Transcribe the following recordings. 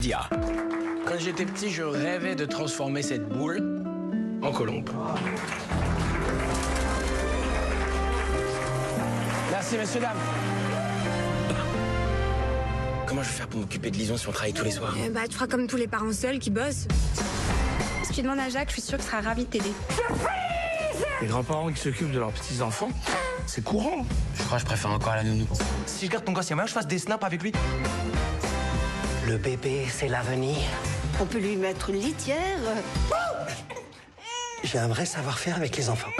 Dia. Quand j'étais petit, je rêvais de transformer cette boule en colombe. Merci, messieurs, dames. Comment je vais faire pour m'occuper de Lison si on travaille tous les soirs Euh, bah, tu feras comme tous les parents seuls qui bossent. Si tu demandes à Jacques, je suis sûre qu'il sera ravi de t'aider. Les grands-parents qui s'occupent de leurs petits-enfants, c'est courant. Je crois que je préfère encore la nounou. Si je garde ton gosse, il y a moyen que je fasse des snaps avec lui? Le bébé, c'est l'avenir. On peut lui mettre une litière. J'ai un vrai savoir-faire avec les enfants.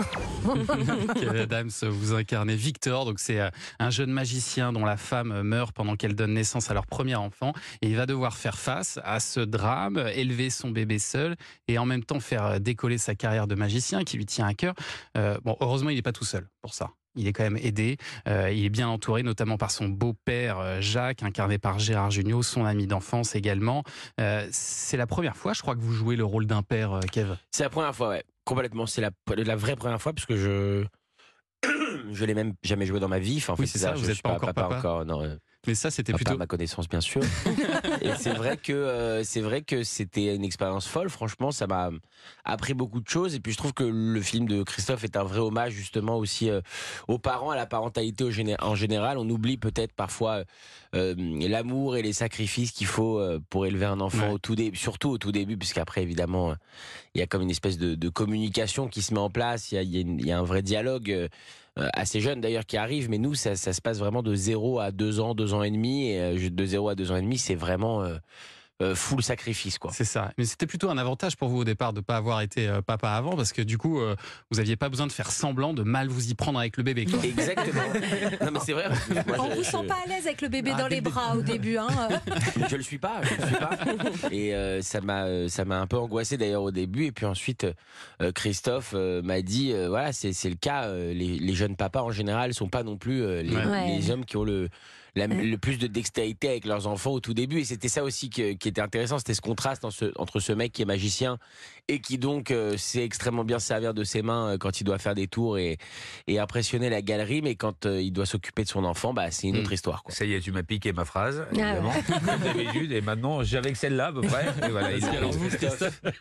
Kev Adams, vous incarnez Victor, donc c'est euh, un jeune magicien dont la femme meurt pendant qu'elle donne naissance à leur premier enfant, et il va devoir faire face à ce drame, élever son bébé seul, et en même temps faire euh, décoller sa carrière de magicien qui lui tient à cœur. Euh, bon, heureusement, il n'est pas tout seul pour ça. Il est quand même aidé. Euh, il est bien entouré, notamment par son beau-père euh, Jacques, incarné par Gérard Jugnot, son ami d'enfance également. Euh, c'est la première fois, je crois, que vous jouez le rôle d'un père, Kev? C'est la première fois, ouais. Complètement. C'est la, la vraie première fois parce que je. Je l'ai même jamais joué dans ma vie. Enfin, en Oui, fait, c'est ça, je vous êtes suis pas encore papa. encore, non, Mais ça, c'était plutôt. ma connaissance, bien sûr. Et c'est vrai que euh, c'est vrai que c'était une expérience folle. Franchement, ça m'a appris beaucoup de choses. Et puis, je trouve que le film de Christophe est un vrai hommage justement aussi euh, aux parents, à la parentalité au géné- en général. On oublie peut-être parfois euh, l'amour et les sacrifices qu'il faut pour élever un enfant Ouais. au tout début, surtout au tout début, puisqu'après, évidemment, il y a comme une espèce de, de communication qui se met en place. Il y a, il y a une- il y a un vrai dialogue. Euh, euh, assez jeune d'ailleurs qui arrive, mais nous ça, ça se passe vraiment de 0 à 2 ans, 2 ans et demi, et euh, de 0 à 2 ans et demi, c'est vraiment euh, full sacrifice quoi. C'est ça. Mais c'était plutôt un avantage pour vous au départ de ne pas avoir été euh, papa avant parce que du coup, euh, vous n'aviez pas besoin de faire semblant de mal vous y prendre avec le bébé. quoi. Exactement. non mais c'est vrai. Moi, On je- vous sent pas à l'aise avec le bébé Ah, dans les bras au début. Hein. je le suis pas, je le suis pas. Et euh, ça m'a, ça m'a un peu angoissé d'ailleurs au début. Et puis ensuite, euh, Christophe euh, m'a dit, euh, voilà, c'est, c'est le cas. euh, les, les jeunes papas en général sont pas non plus euh, les, Ouais. Ouais. les hommes qui ont le la- le plus de dextérité avec leurs enfants au tout début. Et c'était ça aussi que- qui était intéressant, c'était ce contraste en ce- entre ce mec qui est magicien et qui donc euh, sait extrêmement bien se servir de ses mains euh, quand il doit faire des tours et, et impressionner la galerie. Mais quand euh, il doit s'occuper de son enfant, bah, c'est une autre histoire. Quoi. Ça y est, tu m'as piqué ma phrase, Ah évidemment, d'habitude, et maintenant j'avais que celle-là à peu près. Et voilà,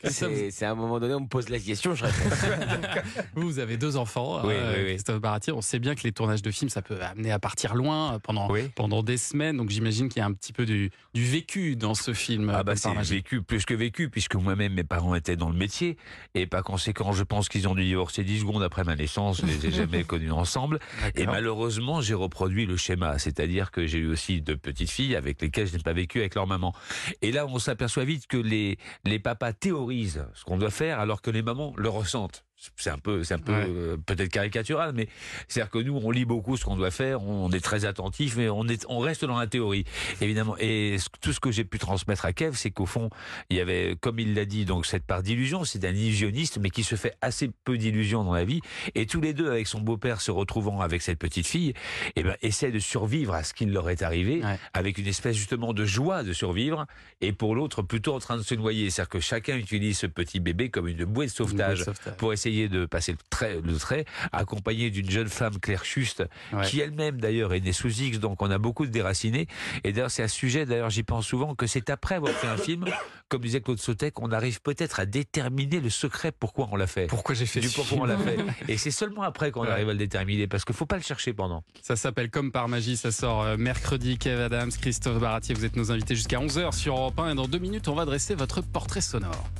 C'est c'est à un moment donné, on me pose la question, je réponds. vous, vous avez deux enfants, Oui, euh, oui, oui. Christophe Baratier. On sait bien que les tournages de films, ça peut amener à partir loin euh, pendant, Oui. Pendant des semaines. Donc j'imagine qu'il y a un petit peu du, du vécu dans ce film. Ah euh, bah Comme c'est vécu, plus que vécu, puisque moi-même mes parents étaient dans le métier, et par conséquent je pense qu'ils ont dû divorcer 10 secondes après ma naissance, je les ai jamais connus ensemble, et malheureusement j'ai reproduit le schéma, c'est-à-dire que j'ai eu aussi deux petites filles avec lesquelles je n'ai pas vécu avec leur maman. Et là on s'aperçoit vite que les, les papas théorisent ce qu'on doit faire alors que les mamans le ressentent. C'est un peu, c'est un peu Ouais. euh, peut-être caricatural, mais c'est-à-dire que nous, on lit beaucoup ce qu'on doit faire, on est très attentif, mais on est, on reste dans la théorie, évidemment. Et tout ce que j'ai pu transmettre à Kev, c'est qu'au fond, il y avait, comme il l'a dit, donc cette part d'illusion. C'est un illusionniste, mais qui se fait assez peu d'illusions dans la vie. Et tous les deux, avec son beau-père se retrouvant avec cette petite fille, eh ben, essaient de survivre à ce qui leur est arrivé, Ouais. avec une espèce justement de joie de survivre, et pour l'autre, plutôt en train de se noyer. C'est-à-dire que chacun utilise ce petit bébé comme une bouée de sauvetage sauvetage. pour essayer de passer le trait, le trait accompagné d'une jeune femme Claire Juste, Ouais. qui elle-même d'ailleurs est née sous X, donc on a beaucoup de déracinés. Et d'ailleurs, c'est un sujet, d'ailleurs, j'y pense souvent, que c'est après avoir fait un film, comme disait Claude Sautet, qu'on arrive peut-être à déterminer le secret pourquoi on l'a fait. Pourquoi j'ai fait du pourquoi on l'a fait. Et c'est seulement après qu'on Ouais. arrive à le déterminer, parce qu'il faut pas le chercher pendant. Ça s'appelle Comme par magie, ça sort euh, mercredi. Kev Adams, Christophe Baratier, vous êtes nos invités jusqu'à 11h sur Europe 1 et dans deux minutes, on va dresser votre portrait sonore.